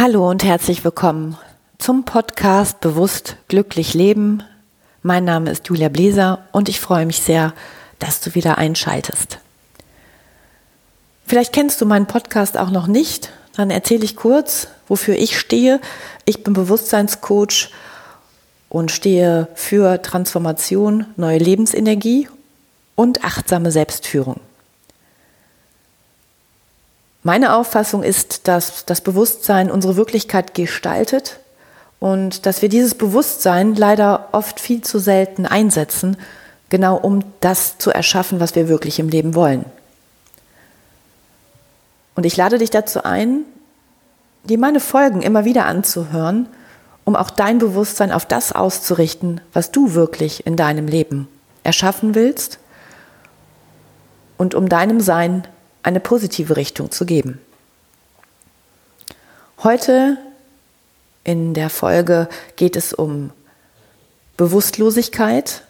Hallo und herzlich willkommen zum Podcast Bewusst glücklich leben. Mein Name ist Julia Bläser und ich freue mich sehr, dass du wieder einschaltest. Vielleicht kennst du meinen Podcast auch noch nicht, dann erzähle ich kurz, wofür ich stehe. Ich bin Bewusstseinscoach und stehe für Transformation, neue Lebensenergie und achtsame Selbstführung. Meine Auffassung ist, dass das Bewusstsein unsere Wirklichkeit gestaltet und dass wir dieses Bewusstsein leider oft viel zu selten einsetzen, genau um das zu erschaffen, was wir wirklich im Leben wollen. Und ich lade dich dazu ein, dir meine Folgen immer wieder anzuhören, um auch dein Bewusstsein auf das auszurichten, was du wirklich in deinem Leben erschaffen willst und um deinem Sein eine positive Richtung zu geben. Heute in der Folge geht es um Bewusstlosigkeit,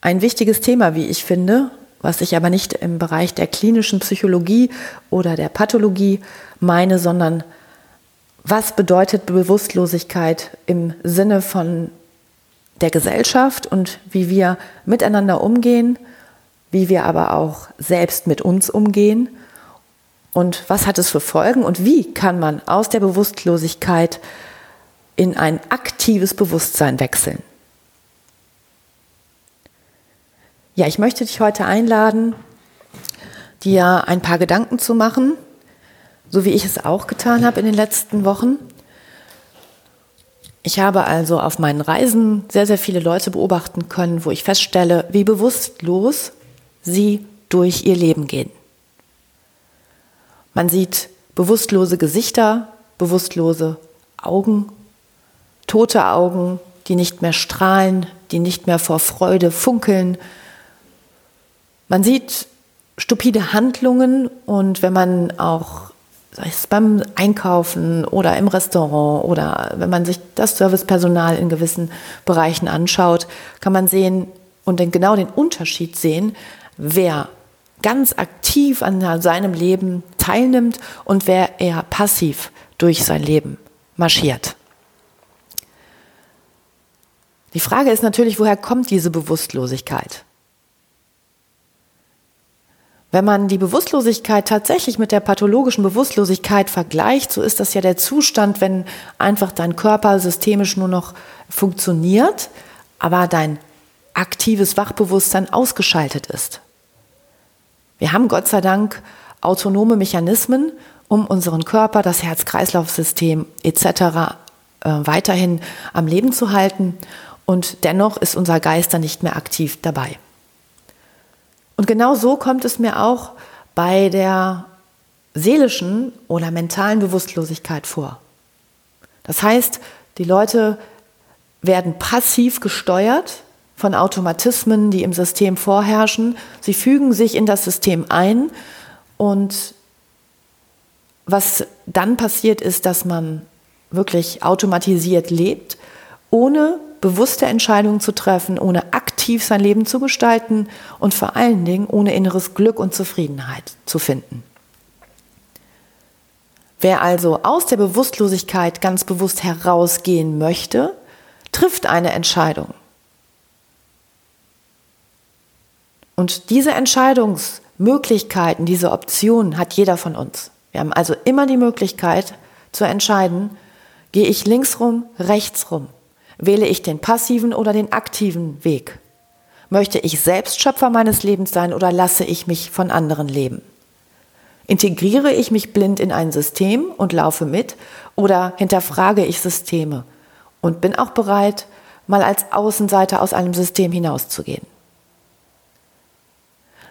ein wichtiges Thema, wie ich finde, was ich aber nicht im Bereich der klinischen Psychologie oder der Pathologie meine, sondern was bedeutet Bewusstlosigkeit im Sinne von der Gesellschaft und wie wir miteinander umgehen, wie wir aber auch selbst mit uns umgehen und was hat es für Folgen und wie kann man aus der Bewusstlosigkeit in ein aktives Bewusstsein wechseln. Ja, ich möchte dich heute einladen, dir ein paar Gedanken zu machen, so wie ich es auch getan habe in den letzten Wochen. Ich habe also auf meinen Reisen sehr, sehr viele Leute beobachten können, wo ich feststelle, wie bewusstlos sie durch ihr Leben gehen. Man sieht bewusstlose Gesichter, bewusstlose Augen, tote Augen, die nicht mehr strahlen, die nicht mehr vor Freude funkeln, man sieht stupide Handlungen und wenn man auch beim Einkaufen oder im Restaurant oder wenn man sich das Servicepersonal in gewissen Bereichen anschaut, kann man sehen und genau den Unterschied sehen, wer ganz aktiv an seinem Leben teilnimmt und wer eher passiv durch sein Leben marschiert. Die Frage ist natürlich, woher kommt diese Bewusstlosigkeit? Wenn man die Bewusstlosigkeit tatsächlich mit der pathologischen Bewusstlosigkeit vergleicht, so ist das ja der Zustand, wenn einfach dein Körper systemisch nur noch funktioniert, aber dein aktives Wachbewusstsein ausgeschaltet ist. Wir haben Gott sei Dank autonome Mechanismen, um unseren Körper, das Herz-Kreislauf-System etc. Äh, weiterhin am Leben zu halten und dennoch ist unser Geist dann nicht mehr aktiv dabei. Und genau so kommt es mir auch bei der seelischen oder mentalen Bewusstlosigkeit vor. Das heißt, die Leute werden passiv gesteuert von Automatismen, die im System vorherrschen. Sie fügen sich in das System ein und was dann passiert ist, dass man wirklich automatisiert lebt, ohne bewusste Entscheidungen zu treffen, ohne aktiv sein Leben zu gestalten und vor allen Dingen ohne inneres Glück und Zufriedenheit zu finden. Wer also aus der Bewusstlosigkeit ganz bewusst herausgehen möchte, trifft eine Entscheidung. Und diese Entscheidungsmöglichkeiten, diese Optionen hat jeder von uns. Wir haben also immer die Möglichkeit zu entscheiden, gehe ich links rum, rechts rum. Wähle ich den passiven oder den aktiven Weg? Möchte ich selbst Schöpfer meines Lebens sein oder lasse ich mich von anderen leben? Integriere ich mich blind in ein System und laufe mit oder hinterfrage ich Systeme und bin auch bereit, mal als Außenseiter aus einem System hinauszugehen?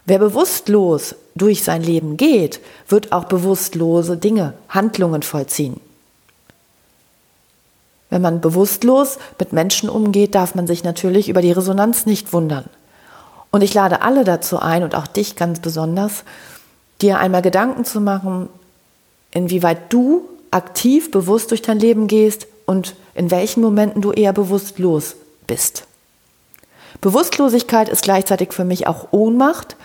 Wer bewusstlos durch sein Leben geht, wird auch bewusstlose Dinge, Handlungen vollziehen. Wenn man bewusstlos mit Menschen umgeht, darf man sich natürlich über die Resonanz nicht wundern. Und ich lade alle dazu ein und auch dich ganz besonders, dir einmal Gedanken zu machen, inwieweit du aktiv bewusst durch dein Leben gehst und in welchen Momenten du eher bewusstlos bist. Bewusstlosigkeit ist gleichzeitig für mich auch Ohnmacht.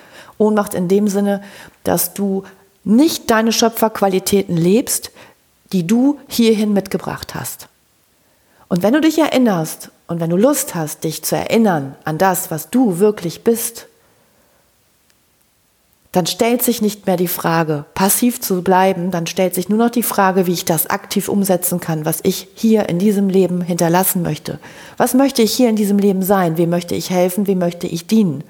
Ohnmacht in dem Sinne, dass du nicht deine Schöpferqualitäten lebst, die du hierhin mitgebracht hast. Und wenn du dich erinnerst und wenn du Lust hast, dich zu erinnern an das, was du wirklich bist, dann stellt sich nicht mehr die Frage, passiv zu bleiben, dann stellt sich nur noch die Frage, wie ich das aktiv umsetzen kann, was ich hier in diesem Leben hinterlassen möchte. Was möchte ich hier in diesem Leben sein? Wem möchte ich helfen? Wem möchte ich dienen?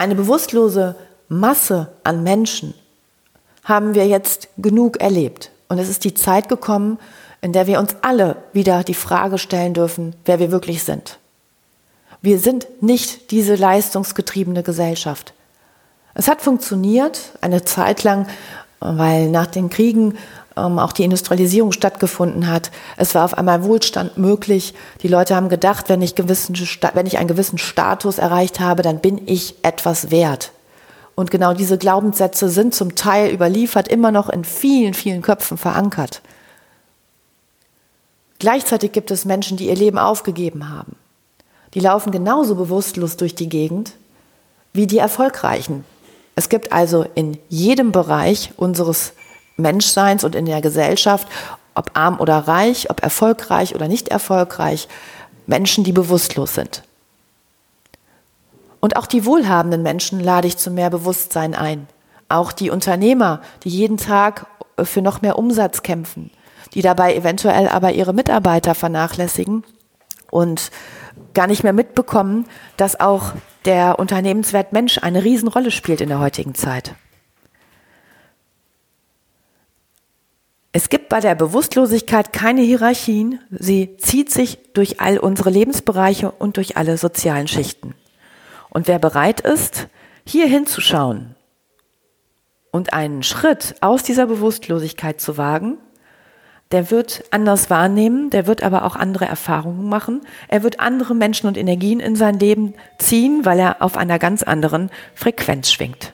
Eine bewusstlose Masse an Menschen haben wir jetzt genug erlebt. Und es ist die Zeit gekommen, in der wir uns alle wieder die Frage stellen dürfen, wer wir wirklich sind. Wir sind nicht diese leistungsgetriebene Gesellschaft. Es hat funktioniert eine Zeit lang, weil nach den Kriegen ähm, auch die Industrialisierung stattgefunden hat. Es war auf einmal Wohlstand möglich. Die Leute haben gedacht, wenn ich, gewissen, wenn ich einen gewissen Status erreicht habe, dann bin ich etwas wert. Und genau diese Glaubenssätze sind zum Teil überliefert, immer noch in vielen, vielen Köpfen verankert. Gleichzeitig gibt es Menschen, die ihr Leben aufgegeben haben. Die laufen genauso bewusstlos durch die Gegend wie die Erfolgreichen, es gibt also in jedem Bereich unseres Menschseins und in der Gesellschaft, ob arm oder reich, ob erfolgreich oder nicht erfolgreich, Menschen, die bewusstlos sind. Und auch die wohlhabenden Menschen lade ich zu mehr Bewusstsein ein. Auch die Unternehmer, die jeden Tag für noch mehr Umsatz kämpfen, die dabei eventuell aber ihre Mitarbeiter vernachlässigen und gar nicht mehr mitbekommen, dass auch der Unternehmenswert Mensch eine Riesenrolle spielt in der heutigen Zeit. Es gibt bei der Bewusstlosigkeit keine Hierarchien. Sie zieht sich durch all unsere Lebensbereiche und durch alle sozialen Schichten. Und wer bereit ist, hier hinzuschauen und einen Schritt aus dieser Bewusstlosigkeit zu wagen, der wird anders wahrnehmen, der wird aber auch andere Erfahrungen machen. Er wird andere Menschen und Energien in sein Leben ziehen, weil er auf einer ganz anderen Frequenz schwingt.